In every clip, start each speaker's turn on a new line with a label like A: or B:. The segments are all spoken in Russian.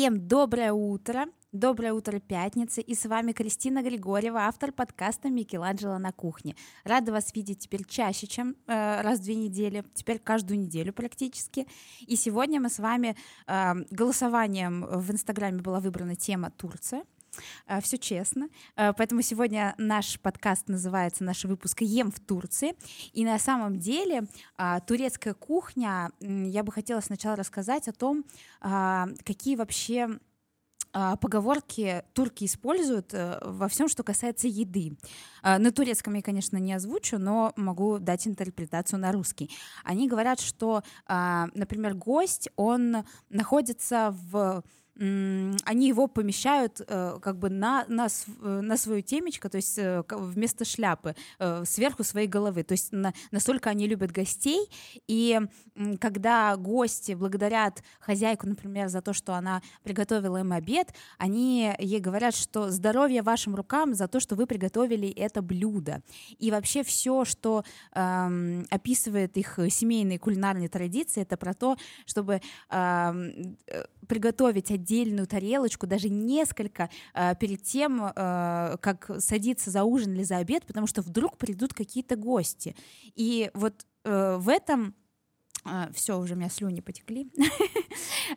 A: Всем доброе утро! Доброе утро, пятницы, и с вами Кристина Григорьева, автор подкаста «Микеланджело на кухне». Рада вас видеть теперь чаще, чем э, раз в две недели, теперь каждую неделю практически. И сегодня мы с вами э, голосованием в Инстаграме была выбрана тема Турция. Э, Все честно. Э, Поэтому сегодня наш подкаст называется, наш выпуск «Ем в Турции». И на самом деле а, турецкая кухня, я бы хотела сначала рассказать о том, а, какие вообще а, поговорки турки используют э, во всем, что касается еды. На турецком я, конечно, не озвучу, но могу дать интерпретацию на русский. Они говорят, что, например, гость, он находится в они его помещают э, как бы на, на, э, на свою темечко, то есть э, вместо шляпы, э, сверху своей головы. То есть на- настолько они любят гостей, и м, когда гости благодарят хозяйку, например, за то, что она приготовила им обед, они ей говорят, что здоровье вашим рукам за то, что вы приготовили это блюдо. И вообще все, что эм, описывает их семейные кулинарные традиции, это про то, чтобы эм, э, приготовить отдельную тарелочку, даже несколько э, перед тем, э, как садиться за ужин или за обед, потому что вдруг придут какие-то гости. И вот э, в этом все, уже у меня слюни потекли.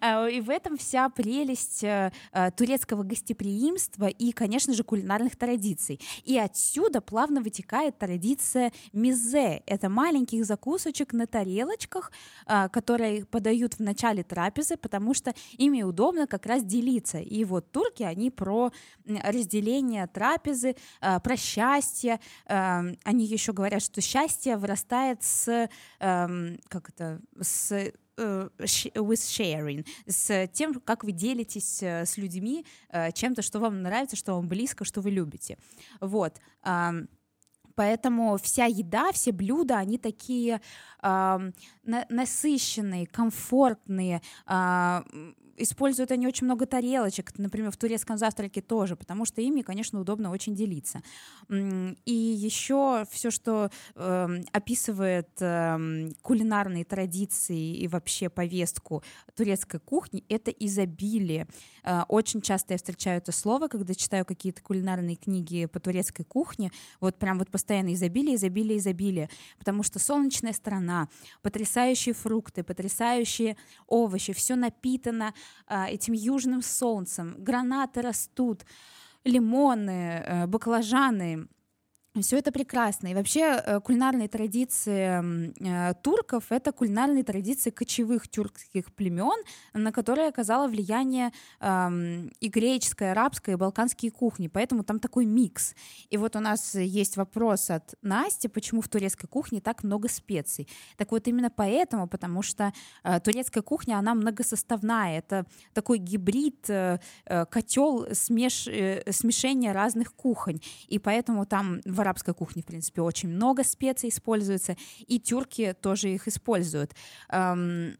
A: А, И в этом вся прелесть э, э, турецкого гостеприимства и, конечно же, кулинарных традиций. И отсюда плавно вытекает традиция мизе. Это маленьких закусочек на тарелочках, а, которые подают в начале трапезы, потому что ими удобно как раз делиться. И вот турки, они про разделение трапезы, а, про счастье. А, Они еще говорят, что счастье вырастает с, как это, с э, sh- with sharing, с тем, как вы делитесь э, с людьми э, чем-то, что вам нравится, что вам близко, что вы любите. Вот. Поэтому вся еда, все блюда, они такие на- насыщенные, комфортные. м, используют они очень много тарелочек, например, в турецком завтраке тоже, потому что ими, конечно, удобно очень делиться. И еще все, что эм, описывает эм, кулинарные традиции и вообще повестку турецкой кухни, это изобилие. Э, Очень часто я встречаю это слово, когда читаю какие-то кулинарные книги по турецкой кухне, вот прям вот постоянно изобилие, изобилие, изобилие, потому что солнечная страна, потрясающие фрукты, потрясающие овощи, все напитано этим южным солнцем, гранаты растут, лимоны, э, баклажаны, все это прекрасно. И вообще э, кулинарные традиции э, турков — это кулинарные традиции кочевых тюркских племен, на которые оказало влияние эм, и греческая, и арабская, и балканские кухни. Поэтому там такой микс. И вот у нас есть вопрос от Насти, почему в турецкой кухне так много специй. Так вот именно поэтому, потому что э, турецкая кухня, она многосоставная. Это такой гибрид, э, э, котел смеш, э, смешения разных кухонь. И поэтому там в арабской кухне, в принципе, очень много специй используется, и тюрки тоже их используют. Эм,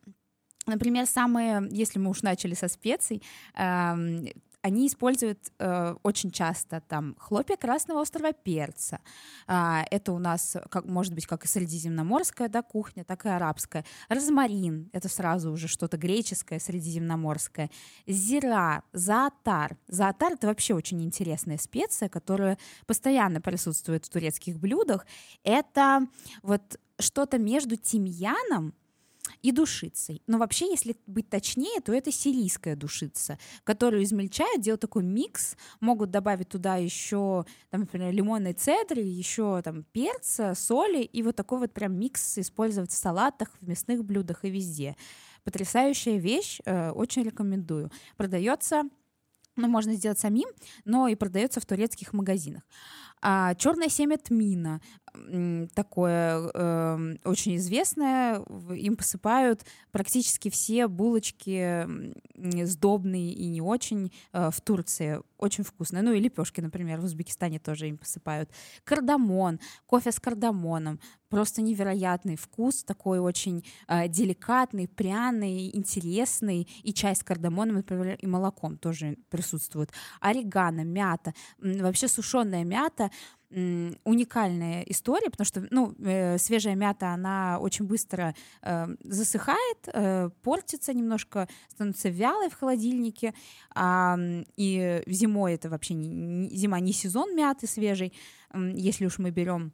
A: Например, самые, если мы уж начали со специй, эм, они используют э, очень часто там хлопья красного острого перца. А, это у нас, как, может быть, как и средиземноморская да, кухня, так и арабская. Розмарин — это сразу уже что-то греческое, средиземноморское. Зира, заатар. Заатар — это вообще очень интересная специя, которая постоянно присутствует в турецких блюдах. Это вот что-то между тимьяном и душицей. Но вообще, если быть точнее, то это сирийская душица, которую измельчают, делают такой микс, могут добавить туда еще, там, например, лимонной цедры, еще там перца, соли, и вот такой вот прям микс использовать в салатах, в мясных блюдах и везде. Потрясающая вещь, э, очень рекомендую. Продается ну, можно сделать самим, но и продается в турецких магазинах. А черное семя тмина такое эм, очень известное. Им посыпают практически все булочки сдобные и не очень э, в Турции. Очень вкусные. Ну и лепешки, например, в Узбекистане тоже им посыпают. Кардамон, кофе с кардамоном. Просто невероятный вкус, такой очень э, деликатный, пряный, интересный. И чай с кардамоном, например, и молоком тоже присутствует. Орегано, мята. Вообще сушеная мята уникальная история, потому что, ну, э, свежая мята, она очень быстро э, засыхает, э, портится немножко, становится вялой в холодильнике, а, и зимой это вообще не, зима не сезон мяты свежей, если уж мы берем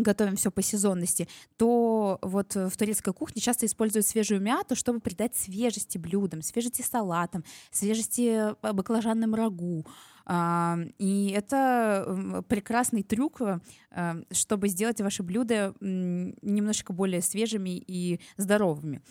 A: готовим все по сезонности, то вот в турецкой кухне часто используют свежую мяту, чтобы придать свежести блюдам, свежести салатам, свежести баклажанным рагу. И это прекрасный трюк, э, чтобы сделать ваши блюда немножко более свежими и здоровыми.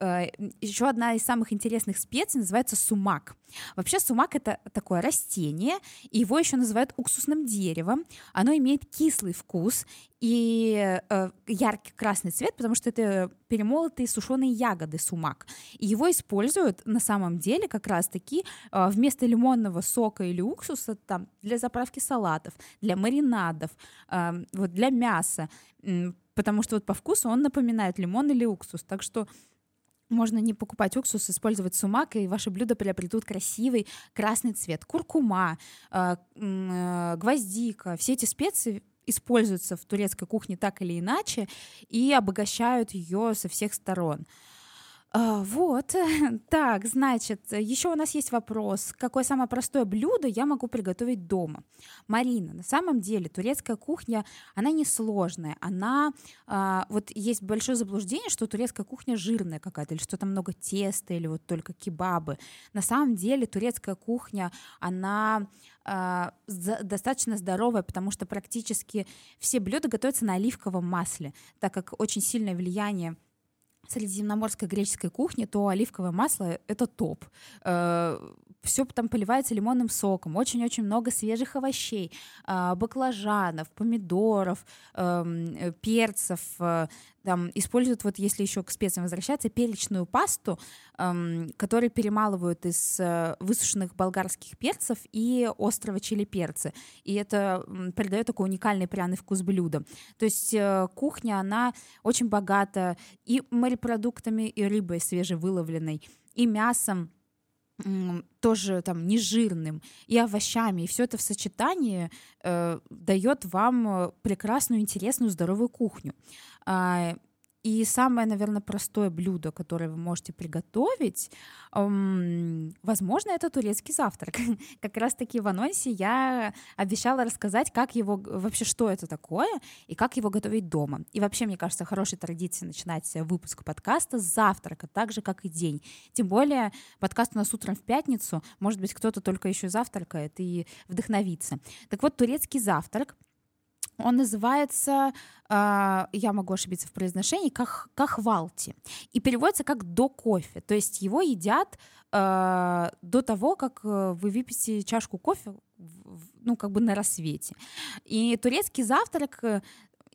A: Э, Еще одна из самых интересных специй называется сумак. Вообще сумак это такое растение, его еще называют уксусным деревом. Оно имеет кислый вкус и э, яркий красный цвет, потому что это перемолотые сушеные ягоды сумак. И его используют на самом деле как раз-таки э, вместо лимонного сока или уксуса там, для заправки салатов, для маринадов, э, вот для мяса, э, потому что вот по вкусу он напоминает лимон или уксус. Так что можно не покупать уксус, использовать сумак, и ваши блюда приобретут красивый красный цвет. Куркума, э, э, гвоздика, все эти специи используются в турецкой кухне так или иначе и обогащают ее со всех сторон. А, вот, так, значит, еще у нас есть вопрос, какое самое простое блюдо я могу приготовить дома? Марина, на самом деле турецкая кухня, она не сложная, она, а, вот есть большое заблуждение, что турецкая кухня жирная какая-то, или что там много теста, или вот только кебабы. На самом деле турецкая кухня, она а, достаточно здоровая, потому что практически все блюда готовятся на оливковом масле, так как очень сильное влияние средиземноморской греческой кухни, то оливковое масло — это топ. Э, Все там поливается лимонным соком, очень-очень много свежих овощей, а, баклажанов, помидоров, эм, перцев, э, там используют, вот если еще к специям возвращаться, перечную пасту, эм, которую перемалывают из э, высушенных болгарских перцев и острого чили перца. И это э, придает такой уникальный пряный вкус блюда. То есть э, кухня, она очень богата и морепродуктами, и рыбой свежевыловленной, и мясом, тоже там нежирным и овощами, и все это в сочетании э, дает вам э, прекрасную, интересную, здоровую кухню. А, и самое, наверное, простое блюдо, которое вы можете приготовить, эм, возможно, это турецкий завтрак. Как раз-таки в анонсе я обещала рассказать, как его, вообще, что это такое и как его готовить дома. И вообще, мне кажется, хорошей традицией начинать выпуск подкаста с завтрака, так же, как и день. Тем более, подкаст у нас утром в пятницу, может быть, кто-то только еще завтракает и вдохновится. Так вот, турецкий завтрак — он называется, э, я могу ошибиться в произношении, как кахвалти. И переводится как до кофе. То есть его едят э, до того, как э, вы выпьете чашку кофе, ну, как бы на рассвете. И турецкий завтрак э,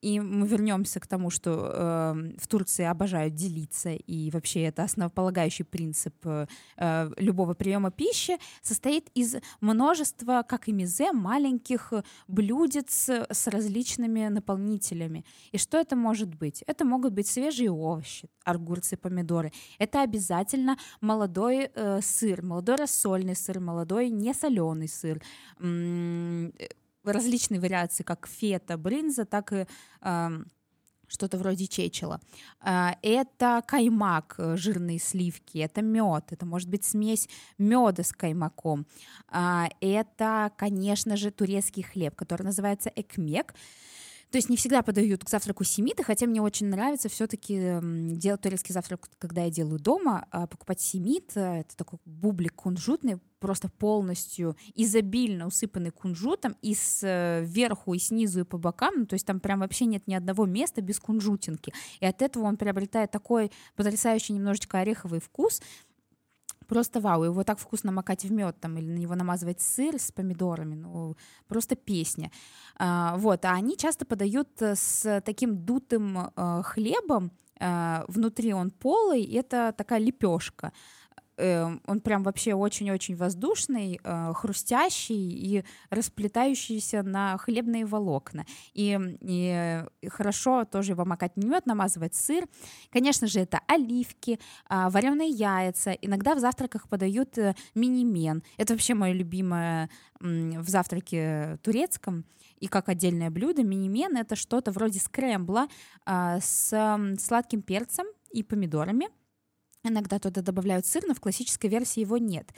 A: и мы вернемся к тому, что э, в Турции обожают делиться, и вообще это основополагающий принцип э, э любого приема пищи, состоит из множества, как и мизе, маленьких блюдец с различными наполнителями. И что это может быть? Это могут быть свежие овощи, огурцы, помидоры. Это обязательно молодой э, сыр, молодой рассольный сыр, молодой несоленый сыр различные вариации, как фета, бринза, так и э, что-то вроде чечела. Это каймак, э, жирные сливки, это мед, это может быть смесь меда с каймаком. Это, конечно же, турецкий хлеб, который называется экмек. То есть не всегда подают к завтраку семиты, хотя мне очень нравится все-таки делать турецкий завтрак, когда я делаю дома, а покупать семит, э, это такой бублик кунжутный, просто полностью изобильно усыпанный кунжутом и сверху, и снизу, и по бокам, ну, то есть там прям вообще нет ни одного места без кунжутинки. И от этого он приобретает такой потрясающий немножечко ореховый вкус, Просто вау, его так вкусно макать в мед там или на него намазывать сыр с помидорами, ну просто песня. А, вот, а они часто подают э, с таким дутым а, хлебом, а, внутри он полый, это такая лепешка. Э, он прям вообще очень-очень воздушный, э, хрустящий и расплетающийся на хлебные волокна. И, и хорошо тоже его макать в мед, намазывать сыр. Конечно же, это оливки, э, вареные яйца. Иногда в завтраках подают э, мини-мен. Это вообще мое любимое в завтраке турецком и как отдельное блюдо. Мини-мен — это что-то вроде скрэмбла э, с сладким перцем и помидорами — Иногда туда добавляют сыр, но в классической версии его нет.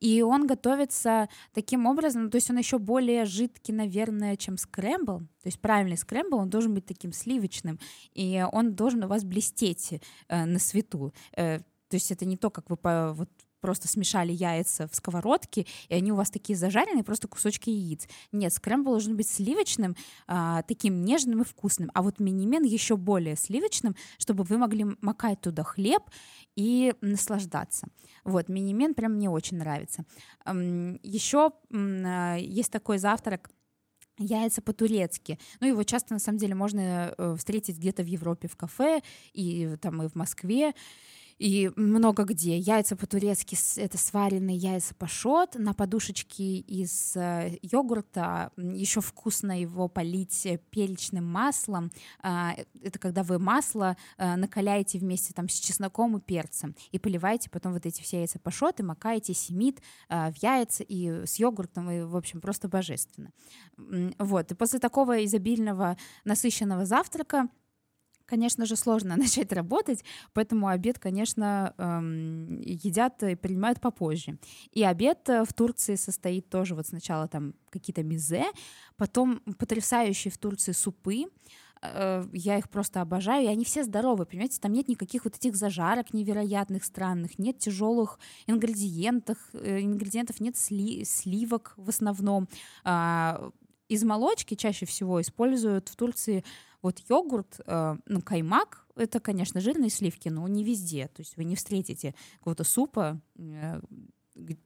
A: И он готовится таким образом, то есть он еще более жидкий, наверное, чем скрэмбл. То есть правильный скрэмбл, он должен быть таким сливочным, и он должен у вас блестеть э, на свету. Э, то есть это не то, как вы по, вот, просто смешали яйца в сковородке, и они у вас такие зажаренные, просто кусочки яиц. Нет, скрэмбл должен быть сливочным, а, таким нежным и вкусным. А вот мини-мен еще более сливочным, чтобы вы могли макать туда хлеб и наслаждаться. Вот, мини-мен прям мне очень нравится. Еще а, есть такой завтрак, яйца по-турецки. Ну, его часто, на самом деле, можно э, встретить где-то в Европе в кафе, и там и в Москве и много где. Яйца по-турецки — это сваренные яйца пашот на подушечке из э, йогурта. Еще вкусно его полить перечным маслом. А, это когда вы масло э, накаляете вместе там с чесноком и перцем и поливаете потом вот эти все яйца пашот и макаете семит э, в яйца и с йогуртом, и, в общем, просто божественно. Вот. И после такого изобильного, насыщенного завтрака конечно же, сложно начать работать, поэтому обед, конечно, эм, едят и принимают попозже. И обед э, в Турции состоит тоже вот сначала там какие-то мизе, потом потрясающие в Турции супы, э, я их просто обожаю, и они все здоровые, понимаете, там нет никаких вот этих зажарок невероятных, странных, нет тяжелых ингредиентов, э, ингредиентов нет сли, сливок в основном. А, из молочки чаще всего используют в Турции вот йогурт, э, ну, каймак, это, конечно, жирные сливки, но не везде. То есть вы не встретите какого-то супа, э,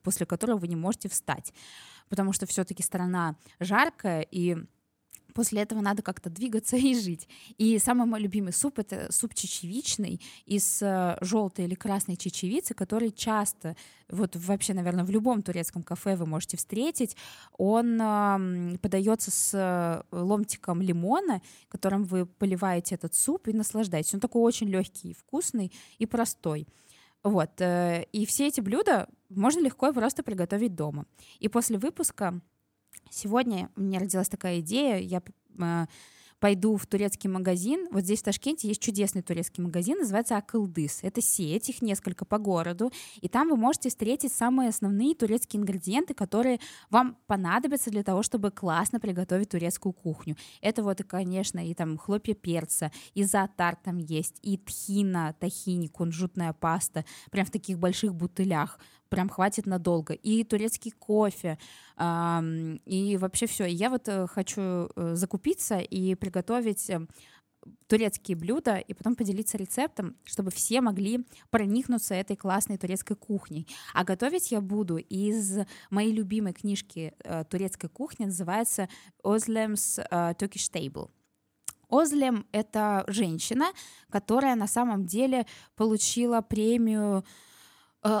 A: после которого вы не можете встать. Потому что все-таки страна жаркая, и после этого надо как-то двигаться и жить. И самый мой любимый суп — это суп чечевичный из э, желтой или красной чечевицы, который часто, вот вообще, наверное, в любом турецком кафе вы можете встретить. Он подается с э, ломтиком лимона, которым вы поливаете этот суп и наслаждаетесь. Он такой очень легкий, вкусный и простой. Вот. Э, и все эти блюда можно легко и просто приготовить дома. И после выпуска Сегодня у меня родилась такая идея, я э, пойду в турецкий магазин. Вот здесь в Ташкенте есть чудесный турецкий магазин, называется Акылдыс. Это сеть, их несколько по городу, и там вы можете встретить самые основные турецкие ингредиенты, которые вам понадобятся для того, чтобы классно приготовить турецкую кухню. Это вот, и, конечно, и там хлопья перца, и затар там есть, и тхина, тахини, кунжутная паста, прям в таких больших бутылях прям хватит надолго. И турецкий кофе, и вообще все. Я вот э, хочу э, закупиться и приготовить э, турецкие блюда и потом поделиться рецептом, чтобы все могли проникнуться этой классной турецкой кухней. А готовить я буду из моей любимой книжки э, турецкой кухни, называется э, Turkish Table. Озлем — это женщина, которая на самом деле получила премию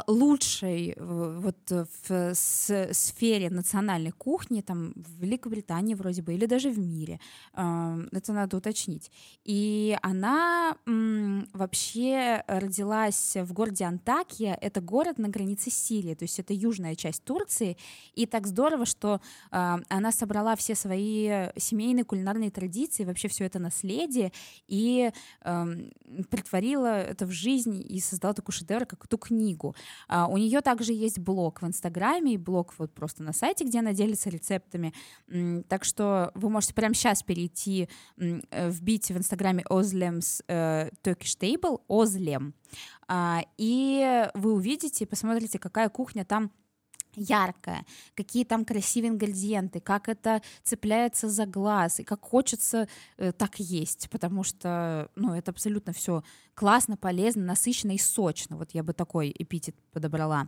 A: лучшей вот в сфере национальной кухни там в Великобритании вроде бы или даже в мире. Это надо уточнить. И она вообще родилась в городе Антакия это город на границе Сирии то есть это южная часть Турции. И так здорово что она собрала все свои семейные кулинарные традиции вообще все это наследие и притворила это в жизнь и создала такой шедевр как эту книгу книгу. А, у нее также есть блог в Инстаграме и блог вот просто на сайте, где она делится рецептами. Так что вы можете прямо сейчас перейти, э, вбить в Инстаграме Ozlem's э, Turkish Table, Ozlem, а, и вы увидите, посмотрите, какая кухня там яркое, какие там красивые ингредиенты, как это цепляется за глаз, и как хочется э, так есть, потому что, ну, это абсолютно все классно, полезно, насыщенно и сочно. Вот я бы такой эпитет подобрала.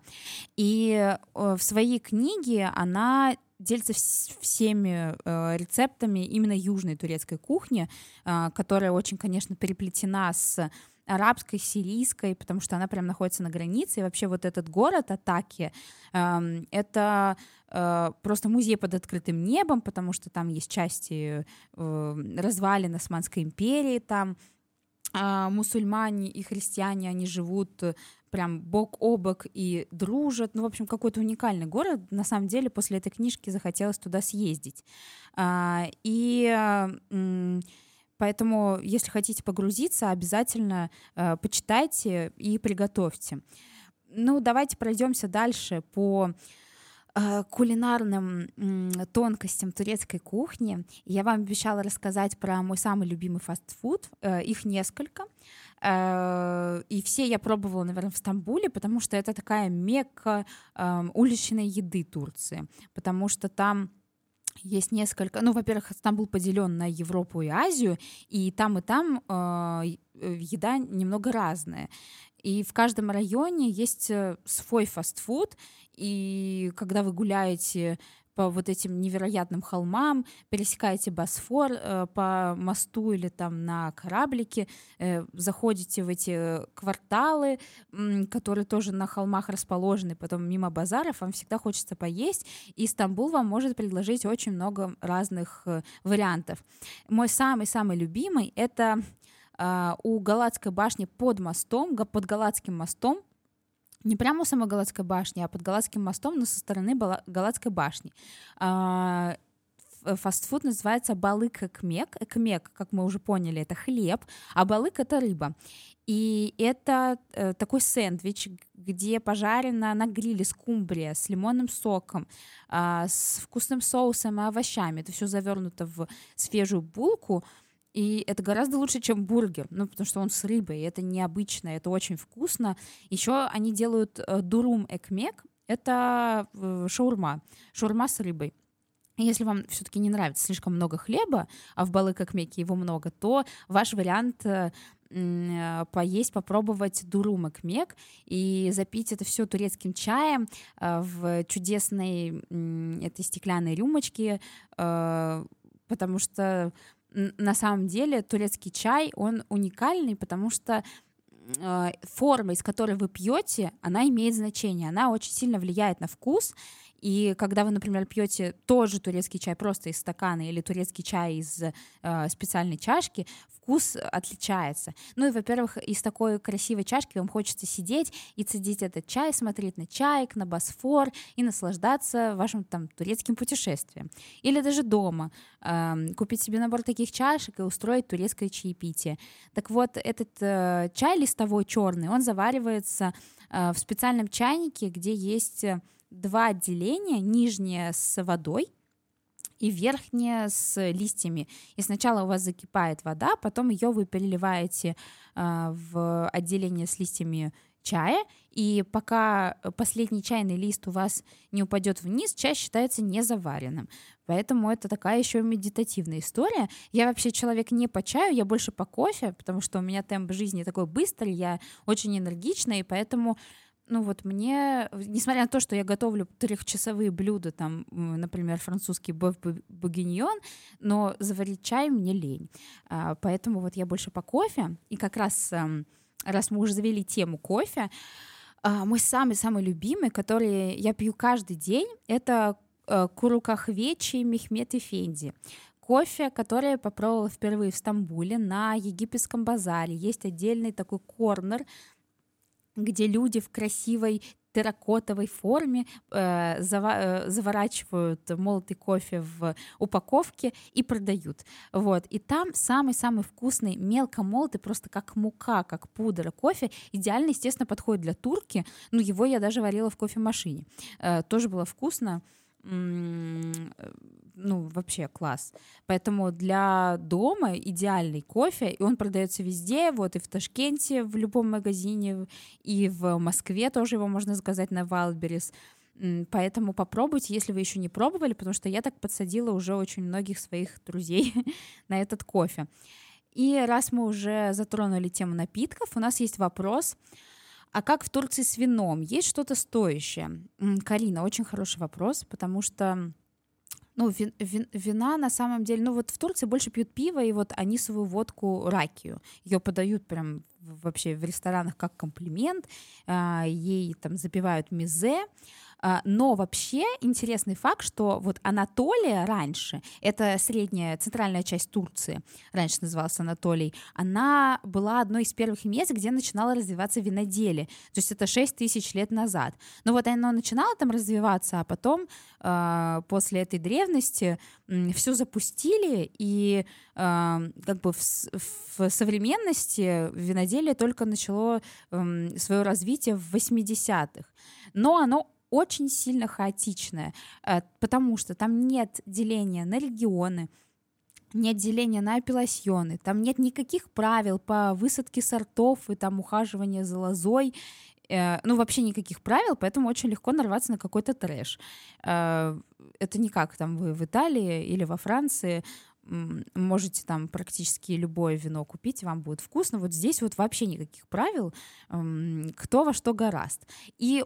A: И э, в своей книге она делится всеми э, рецептами именно южной турецкой кухни, э, которая очень, конечно, переплетена с арабской, сирийской, потому что она прям находится на границе. И вообще вот этот город Атаки э, — это э, просто музей под открытым небом, потому что там есть части э, развалин Османской империи, там э, мусульмане и христиане, они живут прям бок о бок и дружат. Ну, в общем, какой-то уникальный город. На самом деле, после этой книжки захотелось туда съездить. А, и поэтому, если хотите погрузиться, обязательно а, почитайте и приготовьте. Ну, давайте пройдемся дальше по а, кулинарным тонкостям турецкой кухни. Я вам обещала рассказать про мой самый любимый фастфуд. Э, их несколько. Э, и все я пробовала, наверное, в Стамбуле, потому что это такая мекка эм, уличной еды Турции, потому что там есть несколько, ну, во-первых, Стамбул поделен на Европу и Азию, и там и там э, еда немного разная. И в каждом районе есть э, свой фастфуд, и когда вы гуляете по вот этим невероятным холмам, пересекаете Босфор э, по мосту или там на кораблике, э, заходите в эти кварталы, э, которые тоже на холмах расположены, потом мимо базаров, вам всегда хочется поесть, и Стамбул вам может предложить очень много разных э, вариантов. Мой самый-самый любимый — это э, у Галатской башни под мостом, под Галатским мостом, не прямо у самой Галатской башни, а под Галатским мостом, но со стороны Галатской башни. А, фастфуд называется балык экмек. Экмек, как мы уже поняли, это хлеб, а балык — это рыба. И это э, такой сэндвич, где пожарена на гриле скумбрия с лимонным соком, э, с вкусным соусом и овощами. Это все завернуто в свежую булку. И это гораздо лучше, чем бургер, ну, потому что он с рыбой, и это необычно, это очень вкусно. Еще они делают э, дурум экмек, это э, шаурма, шаурма с рыбой. Если вам все-таки не нравится слишком много хлеба, а в балык экмеке его много, то ваш вариант э, поесть, попробовать дурум экмек и запить это все турецким чаем в чудесной этой стеклянной рюмочке, потому что на самом деле турецкий чай, он уникальный, потому что э, форма, из которой вы пьете, она имеет значение, она очень сильно влияет на вкус, и когда вы, например, пьете тоже турецкий чай просто из стакана или турецкий чай из э, специальной чашки, вкус отличается. Ну и, во-первых, из такой красивой чашки вам хочется сидеть и цедить этот чай, смотреть на чайк, на Босфор и наслаждаться вашим там турецким путешествием. Или даже дома э, купить себе набор таких чашек и устроить турецкое чаепитие. Так вот, этот э, чай листовой черный, он заваривается э, в специальном чайнике, где есть два отделения, нижнее с водой и верхнее с листьями. И сначала у вас закипает вода, потом ее вы переливаете э, в отделение с листьями чая, и пока последний чайный лист у вас не упадет вниз, чай считается незаваренным. Поэтому это такая еще медитативная история. Я вообще человек не по чаю, я больше по кофе, потому что у меня темп жизни такой быстрый, я очень энергичная, и поэтому ну вот мне, несмотря на то, что я готовлю трехчасовые блюда, там, например, французский бœuf bourguignon, но заварить чай мне лень. А, поэтому вот я больше по кофе. И как раз, эм, раз мы уже завели тему кофе, а, мой самый-самый любимый, который я пью каждый день, это э, Курукахвечи Мехмед Эфенди кофе, который я попробовала впервые в Стамбуле на египетском базаре. Есть отдельный такой корнер, где люди в красивой терракотовой форме э, зава э, заворачивают молотый кофе в упаковке и продают. Вот. И там самый-самый вкусный, мелко молотый, просто как мука, как пудра кофе. Идеально, естественно, подходит для турки. Ну, его я даже варила в кофемашине. Э, тоже было вкусно ну, вообще класс. Поэтому для дома идеальный кофе, и он продается везде, вот и в Ташкенте, в любом магазине, и в Москве тоже его можно заказать на Wildberries. Поэтому попробуйте, если вы еще не пробовали, потому что я так подсадила уже очень многих своих друзей на этот кофе. И раз мы уже затронули тему напитков, у нас есть вопрос. А как в Турции с вином? Есть что-то стоящее? Карина, очень хороший вопрос, потому что Ну, вин, вин, вина на самом деле, ну вот в Турции больше пьют пиво, и вот они свою водку ракию. Ее подают прям вообще в ресторанах как комплимент, а, ей там запивают мизе, но вообще интересный факт, что вот Анатолия раньше, это средняя центральная часть Турции, раньше называлась Анатолий, она была одной из первых мест, где начинала развиваться виноделие. То есть это 6 тысяч лет назад. Но вот она начинала там развиваться, а потом а, после этой древности все запустили, и а, как бы в, в современности виноделие только начало свое развитие в 80-х. Но оно очень сильно хаотичная, э, потому что там нет деления на регионы, нет деления на апелласьоны, там нет никаких правил по высадке сортов и там ухаживания за лозой, э, ну, вообще никаких правил, поэтому очень легко нарваться на какой-то трэш. Э, это не как там вы в Италии или во Франции, можете там практически любое вино купить, вам будет вкусно. Вот здесь вот вообще никаких правил, кто во что гораст. И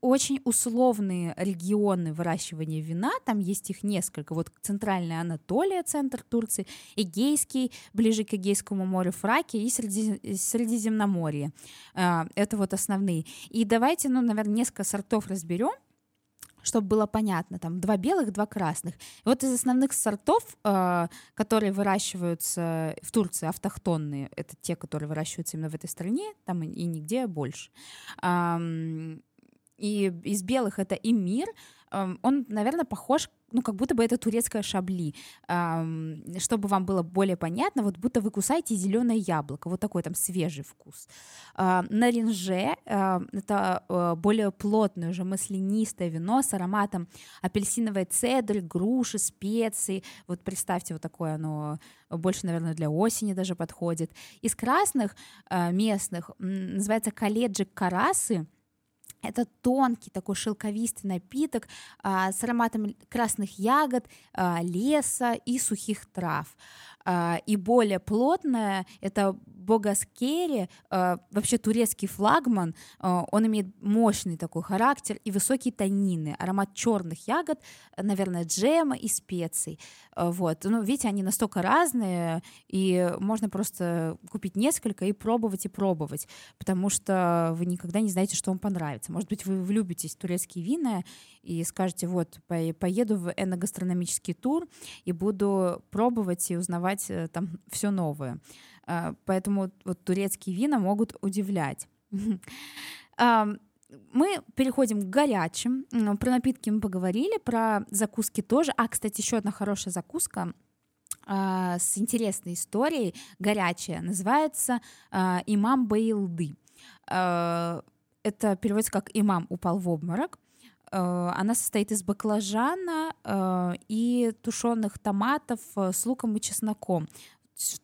A: очень условные регионы выращивания вина, там есть их несколько. Вот центральная Анатолия, центр Турции, Эгейский, ближе к Эгейскому морю, Фракия и Среди... Средиземноморье. А, это вот основные. И давайте, ну, наверное, несколько сортов разберем чтобы было понятно, там два белых, два красных. И вот из основных сортов, э, которые выращиваются в Турции, автохтонные, это те, которые выращиваются именно в этой стране, там и, и нигде больше. Э, и из белых это имир, э, он, наверное, похож ну, как будто бы это турецкая шабли. Чтобы вам было более понятно, вот будто вы кусаете зеленое яблоко, вот такой там свежий вкус. Наринже — это э, более плотное, уже маслянистое вино с ароматом апельсиновой цедры, груши, специй. Вот представьте, вот такое оно больше, наверное, для осени даже подходит. Из красных местных называется колледжик карасы — это тонкий такой шелковистый напиток а, с ароматом красных ягод, а, леса и сухих трав. А, и более плотная это Богаскери, а, вообще турецкий флагман, а, он имеет мощный такой характер и высокие танины, аромат черных ягод, наверное, джема и специй. Вот. Ну, видите, они настолько разные, и можно просто купить несколько и пробовать и пробовать, потому что вы никогда не знаете, что вам понравится. Может быть, вы влюбитесь в турецкие вина и скажете, вот, поеду в эногастрономический тур и буду пробовать и узнавать э, там все новое. А, поэтому вот турецкие вина могут удивлять. Мы переходим к горячим. Про напитки мы поговорили, про закуски тоже. А, кстати, еще одна хорошая закуска а, с интересной историей, горячая, называется а, «Имам Баилды». Это переводится как «Имам упал в обморок». Она состоит из баклажана и тушеных томатов э, с луком и чесноком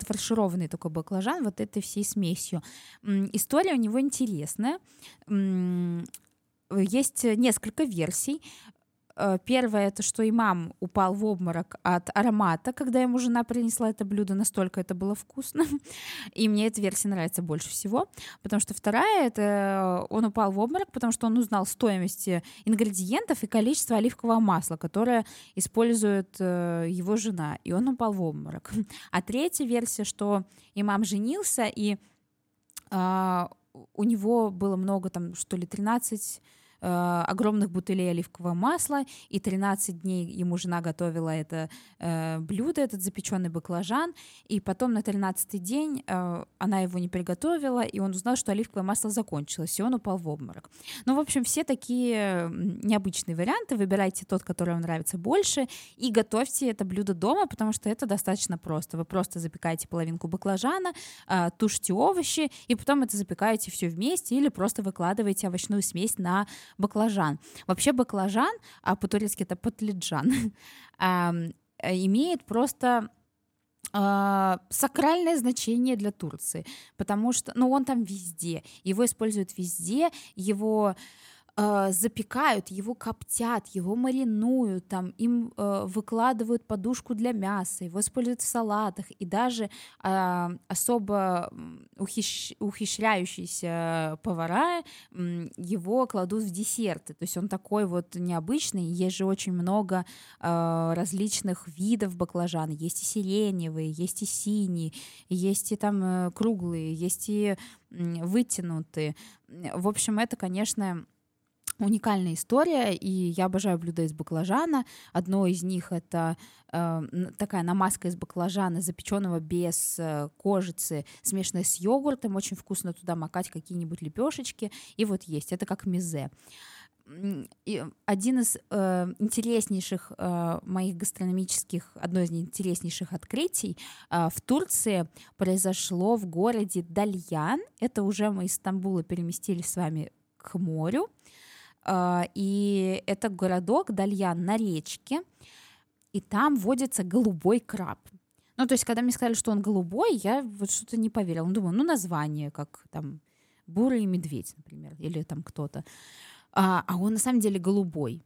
A: фаршированный такой баклажан вот этой всей смесью. История у него интересная. Есть несколько версий. Э, первое это что имам упал в обморок от аромата, когда ему жена принесла это блюдо, настолько это было вкусно. И мне эта версия нравится больше всего, потому что вторая это он упал в обморок, потому что он узнал стоимость ингредиентов и количество оливкового масла, которое использует э, его жена, и он упал в обморок. А третья версия, что имам женился и а, у него было много там, что ли, 13 э, огромных бутылей оливкового масла, и 13 дней ему жена готовила это э, блюдо, этот запеченный баклажан, и потом на 13 день э, она его не приготовила, и он узнал, что оливковое масло закончилось, и он упал в обморок. Ну, в общем, все такие необычные варианты, выбирайте тот, который вам нравится больше, и готовьте это блюдо дома, потому что это достаточно просто. Вы просто запекаете половинку баклажана, э, тушите овощи, и потом это запекаете все вместе, или просто выкладываете овощную смесь на баклажан. Вообще баклажан, а по-турецки это патлиджан, имеет просто а, сакральное значение для Турции, потому что, ну, он там везде, его используют везде, его э, запекают, его коптят, его маринуют, там им э, выкладывают подушку для мяса, его используют в салатах, и даже э, особо ухищ, ухищряющиеся повара э, его кладут в десерты. То есть он такой вот необычный. Есть же очень много э, различных видов баклажан. Есть и сиреневые, есть и синие, есть и там э, круглые, есть и вытянутые. В общем, это, конечно, уникальная история, и я обожаю блюда из баклажана. Одно из них это э, такая намазка из баклажана, запеченного без э, кожицы, смешанная с йогуртом. Очень вкусно туда макать какие-нибудь лепешечки. И вот есть. Это как мизе. И один из э, интереснейших э, моих гастрономических, одно из интереснейших открытий э, в Турции произошло в городе Дальян. Это уже мы из Стамбула переместились с вами к морю. И это городок Дальян на речке, и там водится голубой краб. Ну, то есть, когда мне сказали, что он голубой, я вот что-то не поверила. Ну, думаю, ну, название, как там бурый медведь, например, или там кто-то а, а он на самом деле голубой.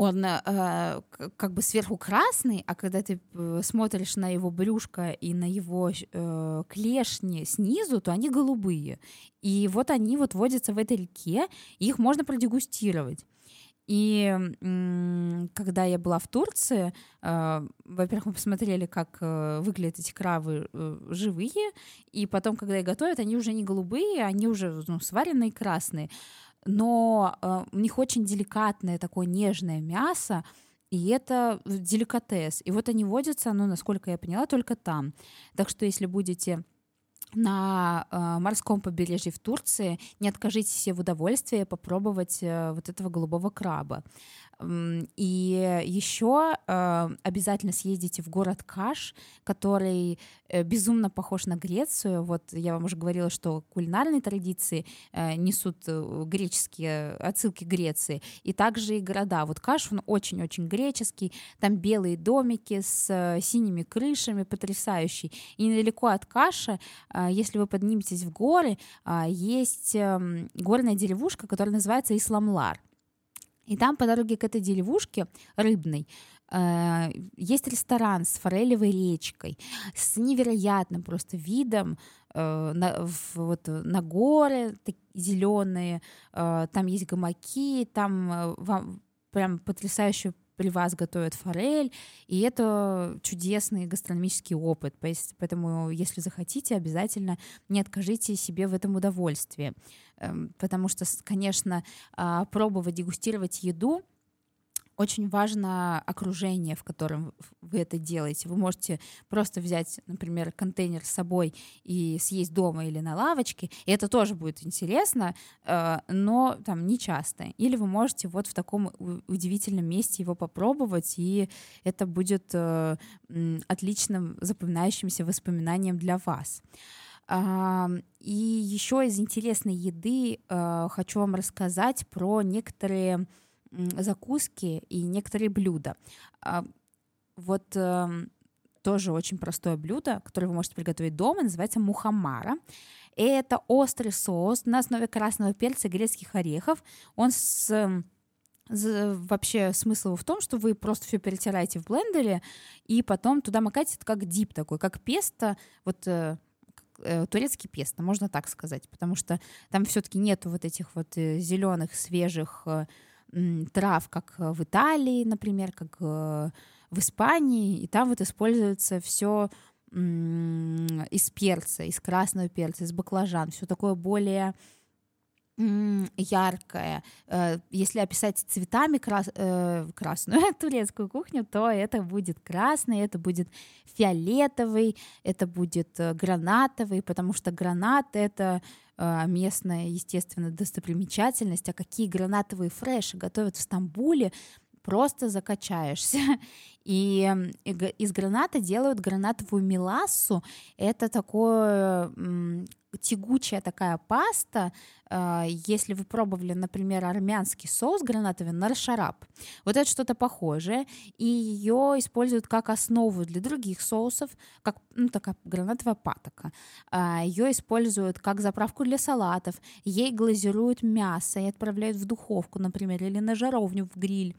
A: Он э, как бы сверху красный, а когда ты э, смотришь на его брюшко и на его э, клешни снизу, то они голубые. И вот они вот водятся в этой реке, их можно продегустировать. И когда я была в Турции, э, во-первых, мы посмотрели, как э, выглядят эти кравы э, живые, и потом, когда их готовят, они уже не голубые, они уже ну, сваренные красные но э, у них очень деликатное такое нежное мясо, и это деликатес. И вот они водятся, ну, насколько я поняла, только там. Так что если будете на э, морском побережье в Турции, не откажитесь себе в удовольствии попробовать э, вот этого голубого краба. И еще э, обязательно съездите в город Каш, который э, безумно похож на Грецию. Вот я вам уже говорила, что кулинарные традиции э, несут греческие отсылки к Греции. И также и города. Вот Каш, он очень-очень греческий. Там белые домики с синими крышами, потрясающий. И недалеко от Каша, если вы подниметесь в горы, есть эм, горная деревушка, которая называется Исламлар. И там по дороге к этой деревушке рыбной э, есть ресторан с форелевой речкой, с невероятным просто видом э, на, в, вот, на горы зеленые, э, там есть гамаки, там вам прям потрясающе при вас готовят форель, и это чудесный гастрономический опыт. Поэтому, если захотите, обязательно не откажите себе в этом удовольствии. Эм, потому что, конечно, а, пробовать, дегустировать еду — очень важно окружение, в котором вы это делаете. Вы можете просто взять, например, контейнер с собой и съесть дома или на лавочке, и это тоже будет интересно, э, но там не часто. Или вы можете вот в таком удивительном месте его попробовать, и это будет э, отличным запоминающимся воспоминанием для вас. И еще из интересной еды э, хочу вам рассказать про некоторые закуски и некоторые блюда. А, вот эм, тоже очень простое блюдо, которое вы можете приготовить дома, называется мухаммара. Это острый соус на основе красного перца и грецких орехов. Он с вообще смысл в том, что вы просто все перетираете в блендере и потом туда макаете это как дип такой, как песто, вот э, э турецкий песто, можно так сказать, потому что там все-таки нету вот этих вот э, зеленых свежих трав, как э, в Италии, например, как э, в Испании, и там вот используется все из перца, из красного перца, из баклажан, все такое более яркое. Э, если описать цветами крас... красную турецкую кухню, то это будет красный, это будет фиолетовый, это будет гранатовый, потому что гранат — это местная, естественно, достопримечательность, а какие гранатовые фреши готовят в Стамбуле, просто закачаешься. И из граната делают гранатовую мелассу. Это такое тягучая такая паста, а, если вы пробовали, например, армянский соус гранатовый на шарап. Вот это что-то похожее, и ее используют как основу для других соусов, как ну, такая гранатовая патока. А, ее используют как заправку для салатов, ей глазируют мясо и отправляют в духовку, например, или на жаровню в гриль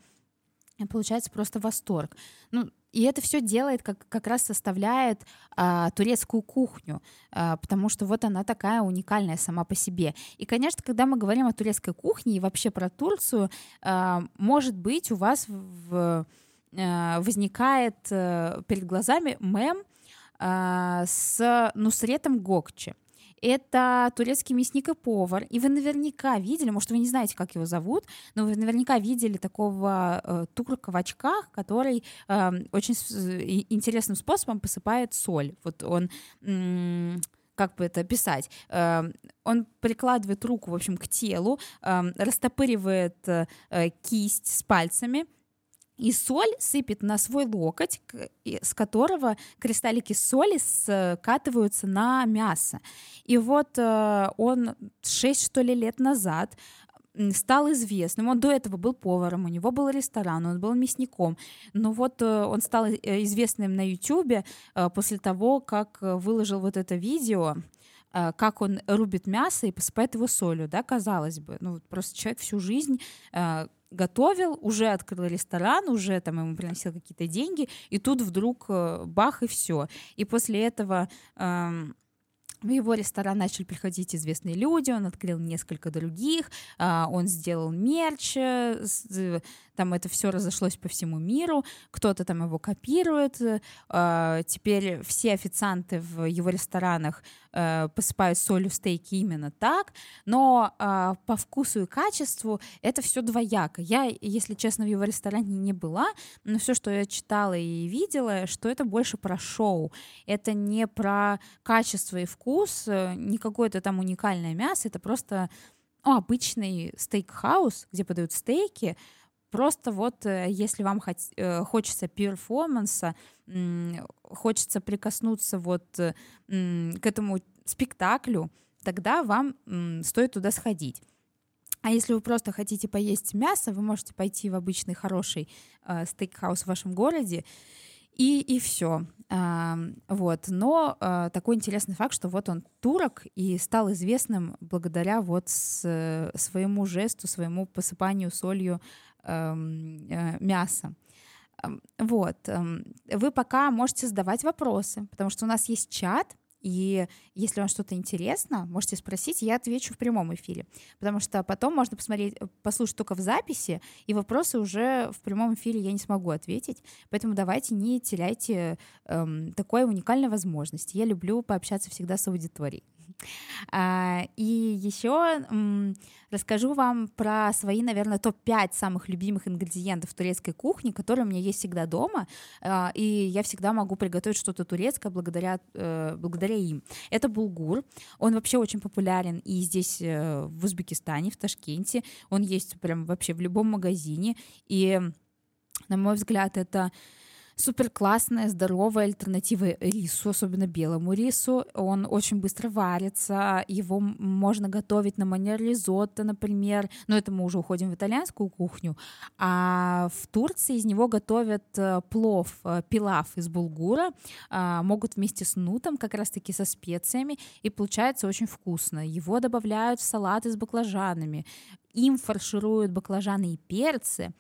A: получается просто восторг. Ну, и это все делает, как, как раз составляет а, турецкую кухню, а, потому что вот она такая уникальная сама по себе. И, конечно, когда мы говорим о турецкой кухне и вообще про Турцию, а, может быть, у вас в, а, возникает а, перед глазами мем а, с Нусретом Гокчи. Это турецкий мясник и повар. И вы наверняка видели, может, вы не знаете, как его зовут, но вы наверняка видели такого э, турка в очках, который э, очень интересным способом посыпает соль. Вот он... М- как бы это описать, эм, он прикладывает руку, в общем, к телу, эм, растопыривает э, кисть с пальцами, и соль сыпет на свой локоть, с которого кристаллики соли скатываются на мясо. И вот э, он 6, что ли, лет назад стал известным. Он до этого был поваром, у него был ресторан, он был мясником. Но вот э, он стал э, известным на YouTube после того, как выложил вот это видео, как он рубит мясо и посыпает его солью, да, казалось бы. Ну, просто человек всю жизнь готовил, уже открыл ресторан, уже там ему приносил какие-то деньги, и тут вдруг э, бах и все. И после этого эм, в его ресторан начали приходить известные люди, он открыл несколько других, а, он сделал мерч, э, там это все разошлось по всему миру, кто-то там его копирует, а, теперь все официанты в его ресторанах э, посыпают солью стейки именно так, но а, по вкусу и качеству это все двояко. Я, если честно, в его ресторане не была, но все, что я читала и видела, что это больше про шоу, это не про качество и вкус, э, не какое-то там уникальное мясо, это просто ну, обычный стейк-хаус, где подают стейки, Просто вот э, если вам э, хочется перформанса, хочется прикоснуться вот э, к этому спектаклю, тогда вам стоит туда сходить. А если вы просто хотите поесть мясо, вы можете пойти в обычный хороший стейкхаус в вашем городе и, и все. Вот. Но такой интересный факт, что вот он турок и стал известным благодаря вот своему жесту, своему посыпанию солью мяса. Эм, вот. Эм, вы пока можете задавать вопросы, потому что у нас есть чат, и если вам что-то интересно, можете спросить, я отвечу в прямом эфире. Потому что потом можно посмотреть, послушать только в записи, и вопросы уже в прямом эфире я не смогу ответить. Поэтому давайте не теряйте эм, такой уникальной возможности. Я люблю пообщаться всегда с аудиторией. А, и еще расскажу вам про свои, наверное, топ-5 самых любимых ингредиентов турецкой кухни, которые у меня есть всегда дома, а, и я всегда могу приготовить что-то турецкое благодаря, э, благодаря им. Это булгур, он вообще очень популярен и здесь, э, в Узбекистане, в Ташкенте, он есть прям вообще в любом магазине, и, на мой взгляд, это супер классная, здоровая альтернатива рису, особенно белому рису. Он очень быстро варится, его можно готовить на манер ризотто, например, но это мы уже уходим в итальянскую кухню. А в Турции из него готовят э, плов, э, пилав из булгура, а, могут вместе с нутом, как раз-таки со специями, и получается очень вкусно. Его добавляют в салаты с баклажанами, им фаршируют баклажаны и перцы,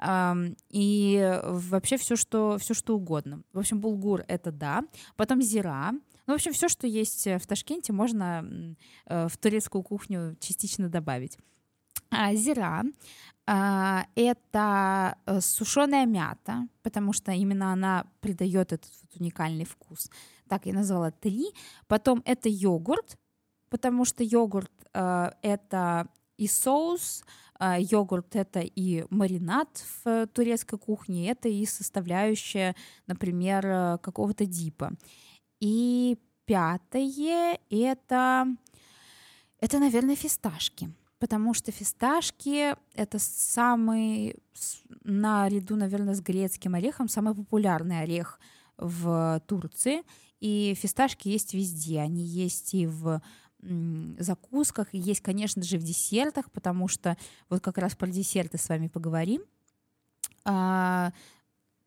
A: и вообще все что, все, что угодно. В общем, булгур — это да. Потом зира. Ну, в общем, все, что есть в Ташкенте, можно э, в турецкую кухню частично добавить. А, зира а, это э, сушеная мята, потому что именно она придает этот вот уникальный вкус. Так я назвала три. Потом это йогурт, потому что йогурт э, это и соус, йогурт — это и маринад в турецкой кухне, это и составляющая, например, э, какого-то дипа. И пятое — это, это, наверное, фисташки. потому что фисташки — это самый, наряду, наверное, с грецким орехом, самый популярный орех в Турции. И фисташки есть везде. Они есть и в закусках, и есть, конечно же, в десертах, потому что вот как раз про десерты с вами поговорим. А,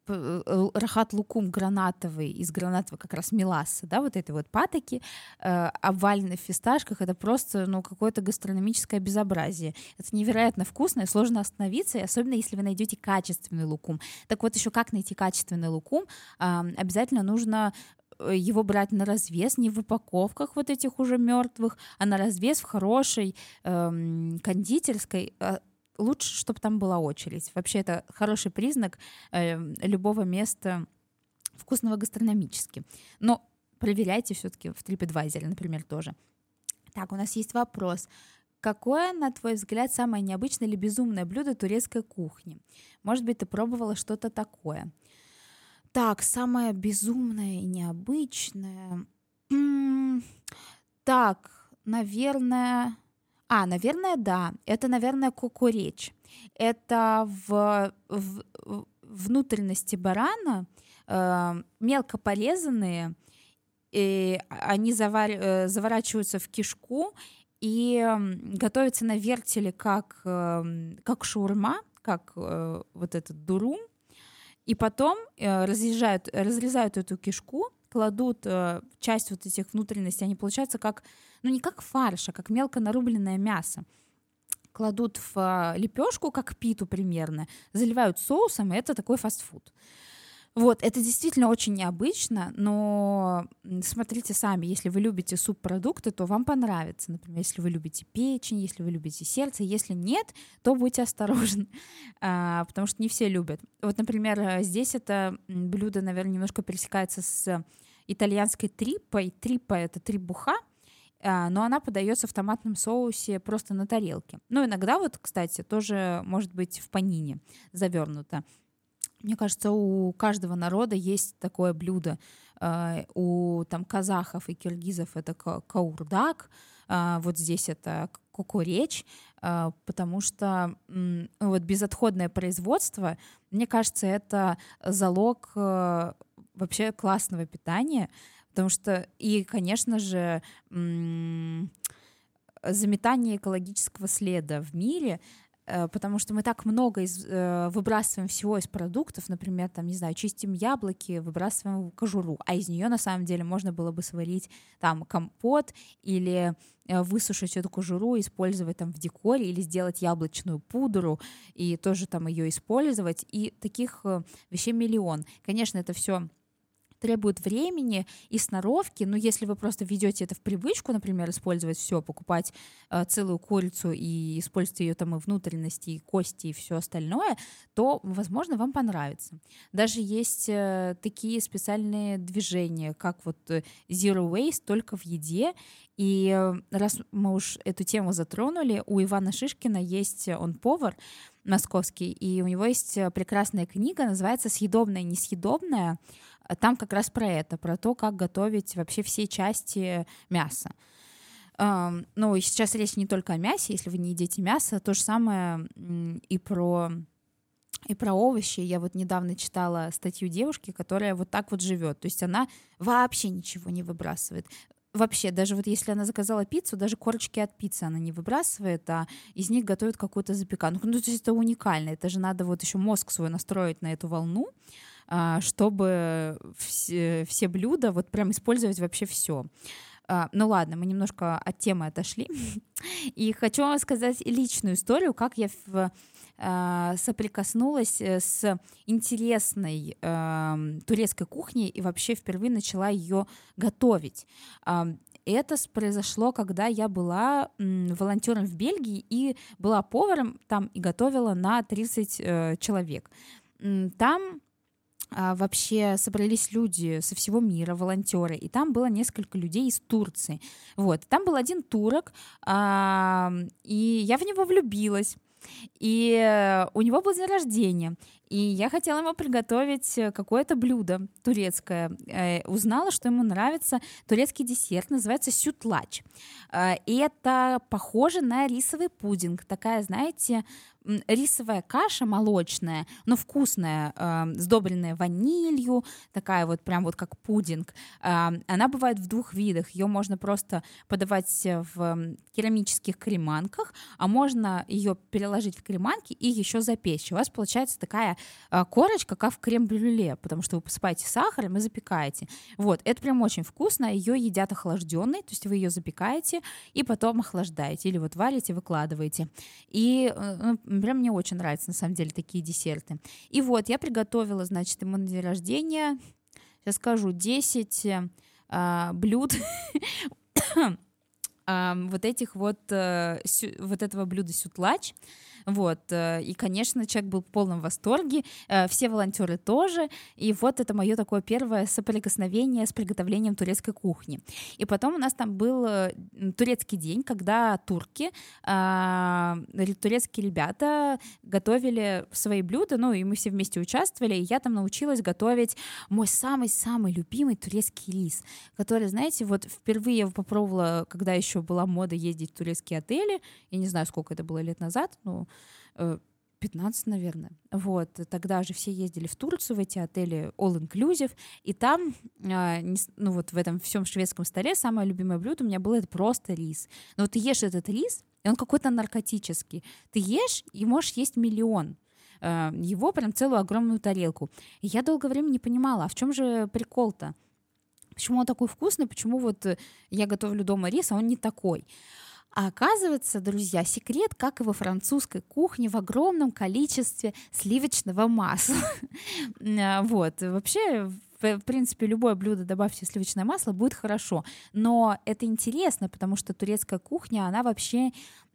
A: Э, рахат лукум гранатовый из гранатового как раз меласса, да, вот этой вот патоки, э, обваленной в фисташках, это просто, ну, какое-то гастрономическое безобразие. Это невероятно вкусно и сложно остановиться, и особенно если вы найдете качественный лукум. Так вот, еще как найти качественный лукум? Э, обязательно нужно его брать на развес, не в упаковках вот этих уже мертвых, а на развес в хорошей эм, кондитерской, э, лучше, чтобы там была очередь. Вообще это хороший признак э, любого места вкусного гастрономически. Но проверяйте все-таки в TripAdvisor, например, тоже. Так, у нас есть вопрос. Какое, на твой взгляд, самое необычное или безумное блюдо турецкой кухни? Может быть, ты пробовала что-то такое? Так, самое безумное и необычное. Так, наверное, а, наверное, да. Это, наверное, кукуречь. Это в, в, в внутренности барана э, мелко порезанные, и они завар, э, заворачиваются в кишку и готовятся на вертеле как, э, как шурма, как э, вот этот дурум. И потом э, разрезают, разрезают эту кишку, кладут э, часть вот этих внутренностей, они получаются как ну не как фарш, а как мелко нарубленное мясо кладут в лепешку, как питу примерно, заливают соусом, и это такой фастфуд. Вот, это действительно очень необычно, но смотрите сами, если вы любите субпродукты, то вам понравится. Например, если вы любите печень, если вы любите сердце, если нет, то будьте осторожны, а, потому что не все любят. Вот, например, э, здесь это блюдо, наверное, немножко пересекается с итальянской трипой. Трипа — это трибуха, а, но она подается в томатном соусе просто на тарелке. Ну, иногда вот, кстати, тоже может быть в панине завернуто. Мне кажется, у каждого народа есть такое блюдо. А, у там казахов и киргизов это каурдак, а, вот здесь это кукуречь, потому что вот безотходное производство, мне кажется, это залог э, вообще классного питания, Потому что, и, конечно же, заметание экологического следа в мире, э, потому что мы так много из, э, выбрасываем всего из продуктов, например, там, не знаю, чистим яблоки, выбрасываем кожуру, а из нее на самом деле можно было бы сварить там компот или э, высушить эту кожуру, использовать там в декоре или сделать яблочную пудру и тоже там ее использовать. И таких вещей миллион. Конечно, это все требует времени и сноровки, но если вы просто ведете это в привычку, например, использовать все, покупать э, целую курицу и использовать ее там и внутренности, и кости, и все остальное, то, возможно, вам понравится. Даже есть э, такие специальные движения, как вот э, Zero Waste, только в еде, и э, раз мы уж эту тему затронули, у Ивана Шишкина есть, э, он повар московский, и у него есть прекрасная книга, называется «Съедобное, несъедобное», там как раз про это, про то, как готовить вообще все части мяса. Ну, и сейчас речь не только о мясе, если вы не едите мясо, то же самое и про и про овощи. Я вот недавно читала статью девушки, которая вот так вот живет. То есть она вообще ничего не выбрасывает. Вообще, даже вот если она заказала пиццу, даже корочки от пиццы она не выбрасывает, а из них готовит какую-то запеканку. Ну, то есть это уникально. Это же надо вот еще мозг свой настроить на эту волну. А, чтобы все, все блюда вот прям использовать вообще все. А, ну ладно, мы немножко от темы отошли. И хочу вам сказать личную историю, как я в, э, соприкоснулась э, с интересной турецкой кухней и вообще впервые начала ее готовить. Это произошло, когда я была волонтером в Бельгии и была поваром там и готовила на 30 э, человек. Там а, вообще собрались люди со всего мира, волонтеры, и там было несколько людей из Турции. Вот, там был один турок, а, и я в него влюбилась. И э, у него был день рождения. И я хотела ему приготовить э, какое-то блюдо турецкое. Э, узнала, что ему нравится турецкий десерт, называется сютлач. И это похоже на рисовый пудинг. Такая, знаете, рисовая каша молочная, но вкусная, э, сдобренная ванилью, такая вот прям вот как пудинг. Э, она бывает в двух видах. Ее можно просто подавать в керамических креманках, а можно ее переложить в креманки и еще запечь. У вас получается такая э, корочка, как в крем-брюле, потому что вы посыпаете сахаром и запекаете. Вот, это прям очень вкусно. Ее едят охлажденной, то есть вы ее запекаете и потом охлаждаете или вот варите, выкладываете. И э, ну, Прям мне очень нравятся, на самом деле, такие десерты. И вот, я приготовила, значит, ему на день рождения, сейчас скажу, 10 а, блюд вот этих вот, сю, вот этого блюда сютлач. Вот. Э, и, конечно, человек был в полном восторге, э, все волонтеры тоже. И вот это мое такое первое соприкосновение с приготовлением турецкой кухни. И потом у нас там был э, турецкий день, когда турки, а, турецкие ребята готовили свои блюда, ну и мы все вместе участвовали, и я там научилась готовить мой самый-самый любимый турецкий рис, который, знаете, вот впервые я попробовала, когда еще была мода ездить в турецкие отели, я не знаю, сколько это было лет назад, ну, 15, э, наверное. Вот, тогда же все ездили в Турцию, в эти отели all inclusive, и там, а, ну вот в этом всем шведском столе самое любимое блюдо у меня было это просто рис. Но вот ты ешь этот рис, и он какой-то наркотический. Ты ешь и можешь есть миллион э, его прям целую огромную тарелку. И я долгое время не понимала, а в чем же прикол-то? Почему он такой вкусный, почему вот я готовлю дома рис, а он не такой? А оказывается, друзья, секрет, как и во французской кухне, в огромном количестве сливочного масла. А, вот, вообще, в принципе, любое блюдо добавьте сливочное масло, будет хорошо. Но это интересно, потому что турецкая кухня, она вообще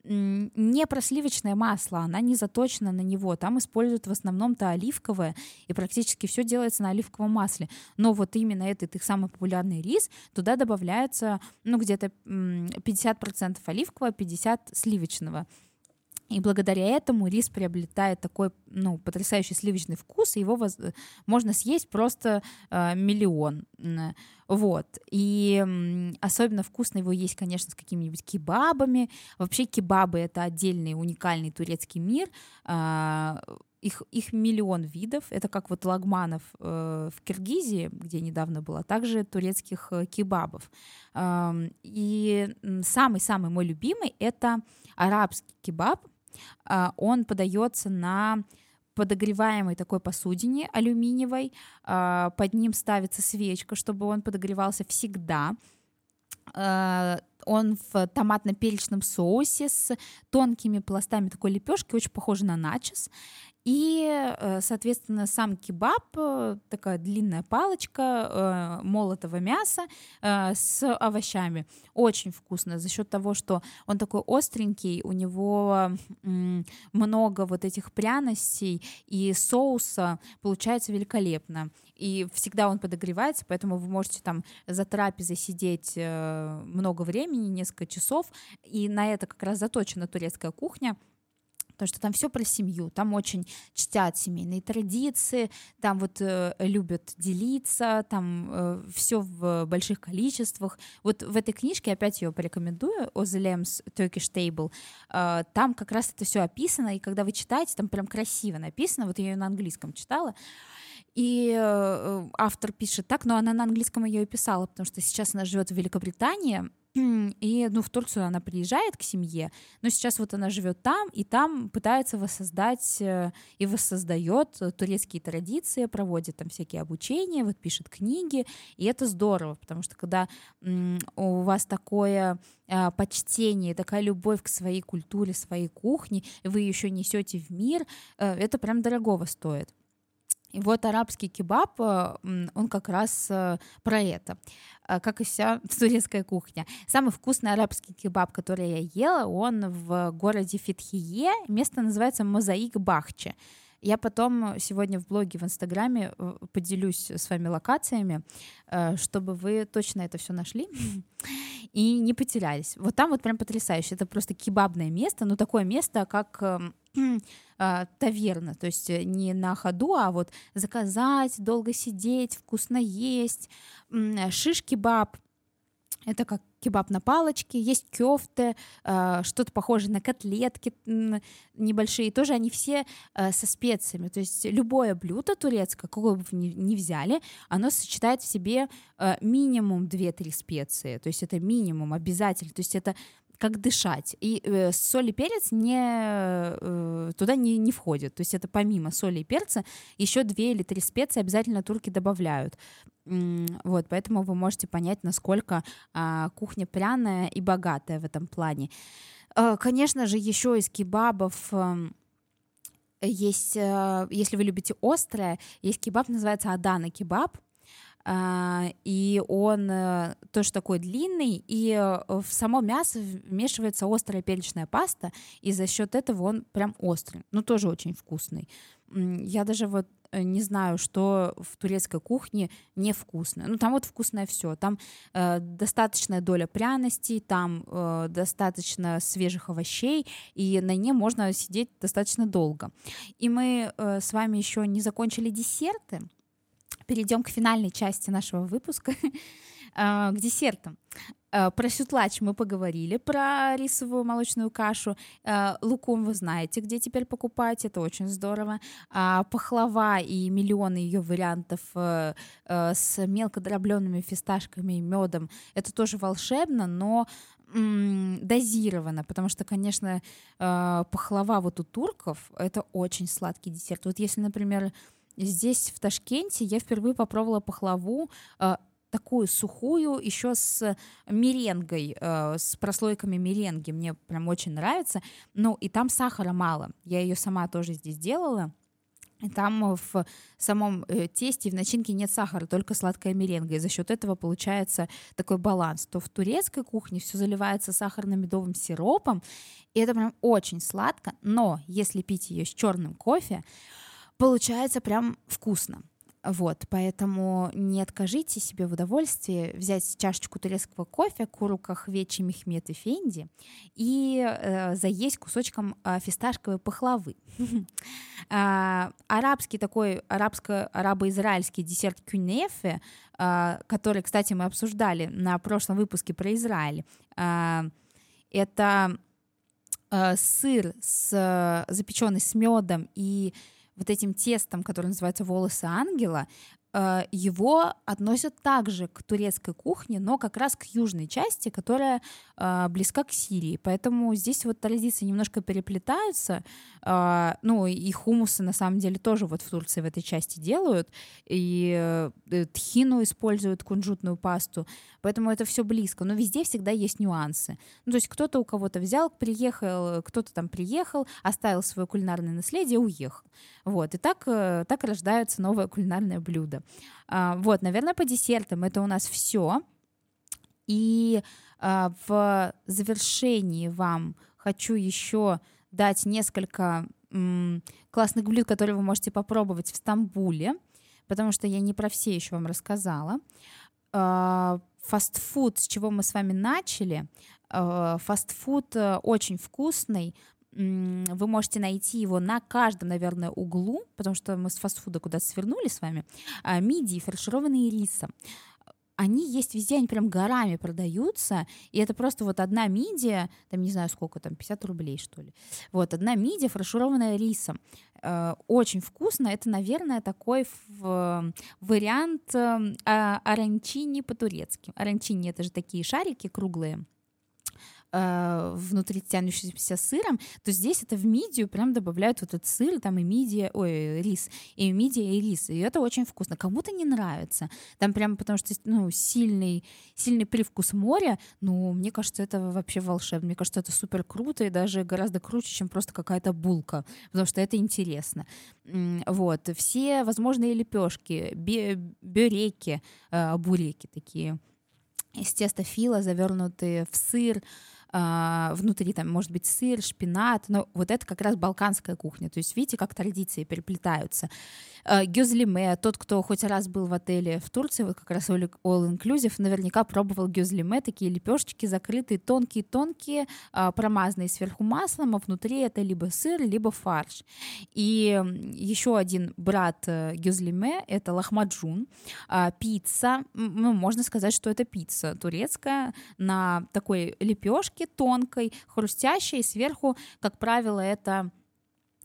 A: не про сливочное масло, она не заточена на него. Там используют в основном-то оливковое, и практически все делается на оливковом масле. Но вот именно этот их самый популярный рис, туда добавляется, ну, где-то 50% оливкового, 50% сливочного. И благодаря этому рис приобретает такой ну, потрясающий сливочный вкус, и его воз... можно съесть просто э, миллион. Вот. И особенно вкусно его есть, конечно, с какими-нибудь кебабами. Вообще кебабы — это отдельный уникальный турецкий мир. Э, их, их миллион видов. Это как вот лагманов э, в Киргизии, где недавно было, также турецких э, кебабов. Э, и самый-самый мой любимый — это арабский кебаб — он подается на подогреваемой такой посудине алюминиевой, а, под ним ставится свечка, чтобы он подогревался всегда. А, он в томатно-перечном соусе с тонкими пластами такой лепешки, очень похоже на начос. И, э, соответственно, сам кебаб, э, такая длинная палочка э, молотого мяса с овощами. Очень вкусно за счет того, что он такой остренький, у него много вот этих пряностей и соуса, получается великолепно. И всегда он подогревается, поэтому вы можете там за трапезой сидеть много времени, несколько часов, и на это как раз заточена турецкая кухня — потому что там все про семью, там очень чтят семейные традиции, там вот э, любят делиться, там э, все в больших количествах. Вот в этой книжке, опять ее порекомендую, Озелемс Turkish Table, э, там как раз это все описано, и когда вы читаете, там прям красиво написано, вот я ее на английском читала, и э, автор пишет так, но она на английском ее и писала, потому что сейчас она живет в Великобритании, и, ну, в Турцию она приезжает к семье, но сейчас вот она живет там, и там пытается воссоздать э, и воссоздает турецкие традиции, проводит там всякие обучения, вот пишет книги, и это здорово, потому что когда у вас такое а, почтение, такая любовь к своей культуре, своей кухне, вы еще несете в мир, э, это прям дорогого стоит. И вот арабский кебаб, э, он как раз э, про это, э, как и вся турецкая кухня. Самый вкусный арабский кебаб, который я ела, он в городе Фитхие, место называется Мозаик Бахче. Я потом сегодня в блоге в Инстаграме поделюсь с вами локациями, чтобы вы точно это все нашли и не потерялись. Вот там вот прям потрясающе. Это просто кебабное место, но такое место, как эм, э, таверна, то есть э, не на ходу, а вот заказать, долго сидеть, вкусно есть, шиш-кебаб, это как кебаб на палочке, есть кёфте, э, что-то похожее на котлетки небольшие, тоже они все э, со специями, то есть любое блюдо турецкое, какое бы вы ни взяли, оно сочетает в себе э, минимум 2-3 специи, то есть это минимум обязательно, то есть это как дышать. И э, соль и перец не, э, туда не, не входят. То есть это помимо соли и перца еще две или три специи обязательно турки добавляют. Вот, поэтому вы можете понять, насколько э, кухня пряная и богатая в этом плане. Э, конечно же, еще из кебабов... Э, есть, э, если вы любите острое, есть кебаб, называется Адана кебаб. А, и он э, тоже такой длинный, и э, в само мясо вмешивается острая перечная паста, и за счет этого он прям острый, ну тоже очень вкусный. Я даже вот э, не знаю, что в турецкой кухне невкусное. Ну, там вот вкусное все. Там э, достаточная доля пряностей, там э, достаточно свежих овощей, и на ней можно сидеть достаточно долго. И мы э, с вами еще не закончили десерты перейдем к финальной части нашего выпуска, а, к десертам. А, про сютлач мы поговорили, про рисовую молочную кашу. А, лукум вы знаете, где теперь покупать, это очень здорово. Пахлава и миллионы ее вариантов с мелко дробленными фисташками и медом, это тоже волшебно, но дозировано, потому что, конечно, пахлава вот у турков это очень сладкий десерт. Вот если, например, Здесь, в Ташкенте, я впервые попробовала пахлаву э, такую сухую, еще с меренгой, э, с прослойками меренги. Мне прям очень нравится. Ну, и там сахара мало. Я ее сама тоже здесь делала. И там в самом э, тесте, в начинке нет сахара, только сладкая меренга. И за счет этого получается такой баланс. То в турецкой кухне все заливается сахарно-медовым сиропом, и это прям очень сладко. Но если пить ее с черным кофе, получается прям вкусно. Вот, поэтому не откажите себе в удовольствии взять чашечку турецкого кофе, куру кахвечи мехмед и фенди и э, заесть кусочком э, фисташковой пахлавы. э, арабский такой, арабско-арабо-израильский десерт кюнефе, э, который, кстати, мы обсуждали на прошлом выпуске про Израиль, это сыр с, запеченный с медом и вот этим тестом, которое называется волосы ангела, его относят также к турецкой кухне, но как раз к южной части, которая э, близка к Сирии. Поэтому здесь вот традиции немножко переплетаются. Э, ну и хумусы на самом деле тоже вот в Турции в этой части делают. И тхину используют, кунжутную пасту. Поэтому это все близко. Но везде всегда есть нюансы. Ну, то есть кто-то у кого-то взял, приехал, кто-то там приехал, оставил свое кулинарное наследие, уехал. Вот. И так, так рождается новое кулинарное блюдо. А, вот, наверное, по десертам это у нас все. И а, в завершении вам хочу еще дать несколько классных блюд, которые вы можете попробовать в Стамбуле, потому что я не про все еще вам рассказала. А, фастфуд, с чего мы с вами начали, фастфуд э, очень вкусный, вы можете найти его на каждом, наверное, углу, потому что мы с фастфуда куда-то свернули с вами, а, мидии, фаршированные рисом они есть везде, они прям горами продаются, и это просто вот одна мидия, там не знаю сколько, там 50 рублей что ли, вот одна мидия, фаршированная рисом, э, очень вкусно, это, наверное, такой вариант э, аранчини по-турецки. Аранчини — это же такие шарики круглые, э, внутри тянущимся сыром, то здесь это в мидию прям добавляют вот этот сыр, там и мидия, ой, рис, и мидия, и рис, и это очень вкусно. Кому-то не нравится, там прям потому что, ну, сильный, сильный привкус моря, ну, мне кажется, это вообще волшебно, мне кажется, это супер круто и даже гораздо круче, чем просто какая-то булка, потому что это интересно. Вот, все возможные лепешки, бюреки, э, буреки такие, из теста фила, завернутые в сыр, э, внутри там может быть сыр, шпинат, но вот это как раз балканская кухня, то есть видите, как традиции переплетаются. Э, гюзлиме, тот, кто хоть раз был в отеле в Турции, вот как раз all inclusive, наверняка пробовал гюзлиме, такие лепешечки закрытые, тонкие-тонкие, э, промазанные сверху маслом, а внутри это либо сыр, либо фарш. И еще один брат э, гюзлиме — это лахмаджун, пицца, ну, можно сказать, что это пицца турецкая на такой лепешке тонкой, хрустящей, сверху, как правило, это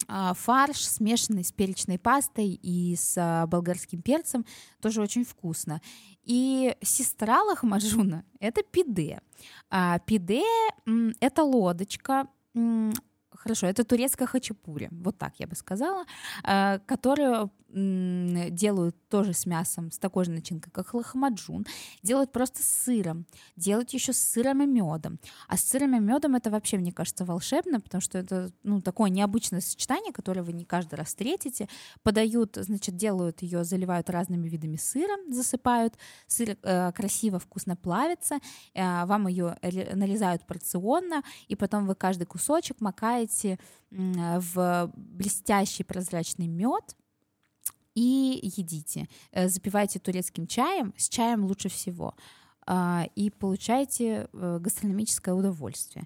A: а, фарш, смешанный с перечной пастой и с а, болгарским перцем, тоже очень вкусно. И сестра лахмаджуна — это пиде. А пиде — это лодочка, хорошо, это турецкая хачапури, вот так я бы сказала, а, которую делают тоже с мясом, с такой же начинкой, как лохмаджун, делают просто с сыром, делают еще с сыром и медом. А с сыром и медом это вообще, мне кажется, волшебно, потому что это ну, такое необычное сочетание, которое вы не каждый раз встретите. Подают, значит, делают ее, заливают разными видами сыра, засыпают. Сыр э, красиво, вкусно плавится, э, вам ее нарезают порционно, и потом вы каждый кусочек макаете в блестящий прозрачный мед, и едите. Э, запивайте турецким чаем, с чаем лучше всего, а, и получаете э, гастрономическое удовольствие.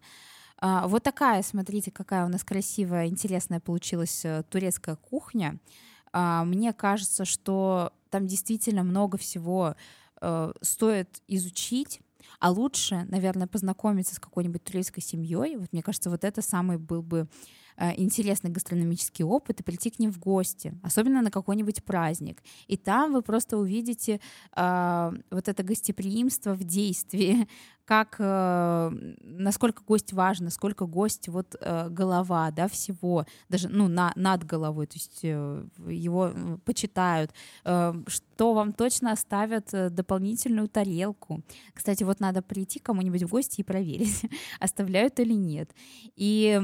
A: А, вот такая, смотрите, какая у нас красивая, интересная получилась э, турецкая кухня. А, мне кажется, что там действительно много всего стоит изучить, а лучше, наверное, познакомиться с какой-нибудь турецкой семьей. Вот мне кажется, вот это самый был бы интересный гастрономический опыт и прийти к ним в гости, особенно на какой-нибудь праздник. И там вы просто увидите э, вот это гостеприимство в действии, как э, насколько гость важен, насколько гость вот э, голова, да, всего, даже ну на над головой, то есть э, его почитают, э, что вам точно оставят э, дополнительную тарелку. Кстати, вот надо прийти кому-нибудь в гости и проверить, оставляют или нет. И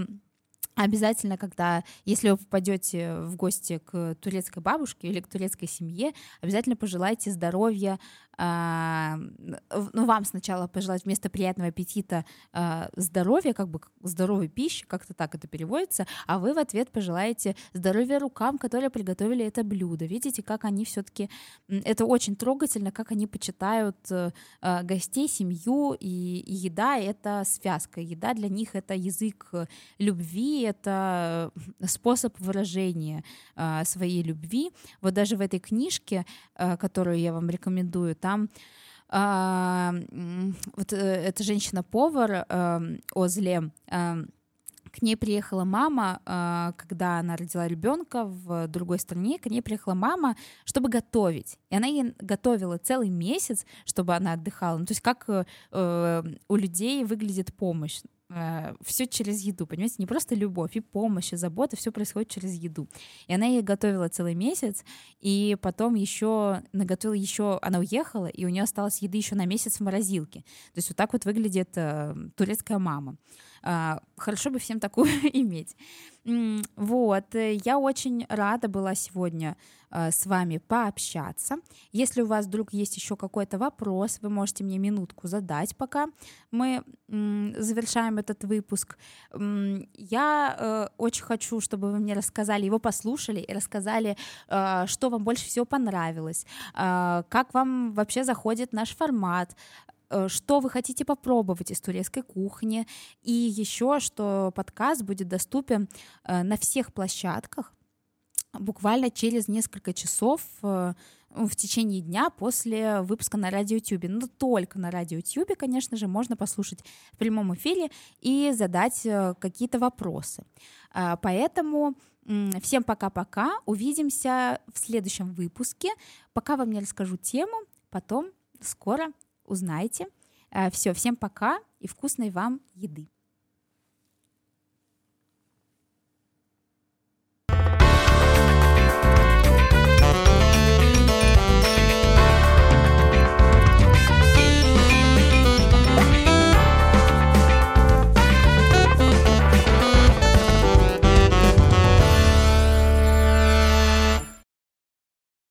A: Обязательно, когда, если вы попадете в гости к турецкой бабушке или к турецкой семье, обязательно пожелайте здоровья а, ну, вам сначала пожелать вместо приятного аппетита а, здоровья, как бы здоровой пищи, как-то так это переводится, а вы в ответ пожелаете здоровья рукам, которые приготовили это блюдо. Видите, как они все-таки, это очень трогательно, как они почитают э, а, гостей, семью, и, и еда — это связка, еда для них — это язык любви, это способ выражения своей любви. Вот даже в этой книжке, которую я вам рекомендую, там а, вот э, эта женщина-повар а, Озле, а, к ней приехала мама, а, когда она родила ребенка в другой стране, к ней приехала мама, чтобы готовить. И она ей готовила целый месяц, чтобы она отдыхала. Ну, то есть как э, у людей выглядит помощь. Э, все через еду, понимаете, не просто любовь, и помощь, и забота, все происходит через еду. И она ей готовила целый месяц, и потом еще наготовила еще, она уехала, и у нее осталось еды еще на месяц в морозилке. То есть вот так вот выглядит э, турецкая мама. Э, хорошо бы всем такую иметь. Вот, э, я очень рада была сегодня э, с вами пообщаться. Если у вас вдруг есть еще какой-то вопрос, вы можете мне минутку задать, пока мы завершаем этот выпуск. Я э, очень хочу, чтобы вы мне рассказали, его послушали и рассказали, что вам больше всего понравилось, как вам вообще заходит наш формат, что вы хотите попробовать из турецкой кухни, и еще, что подкаст будет доступен э, на всех площадках буквально через несколько часов э, в течение дня после выпуска на радиотюбе. Но только на радиотюбе, конечно же, можно послушать в прямом эфире и задать какие-то вопросы. Поэтому всем пока-пока. Увидимся в следующем выпуске. Пока вам не расскажу тему, потом скоро узнаете. Э, Все, всем пока и вкусной вам еды.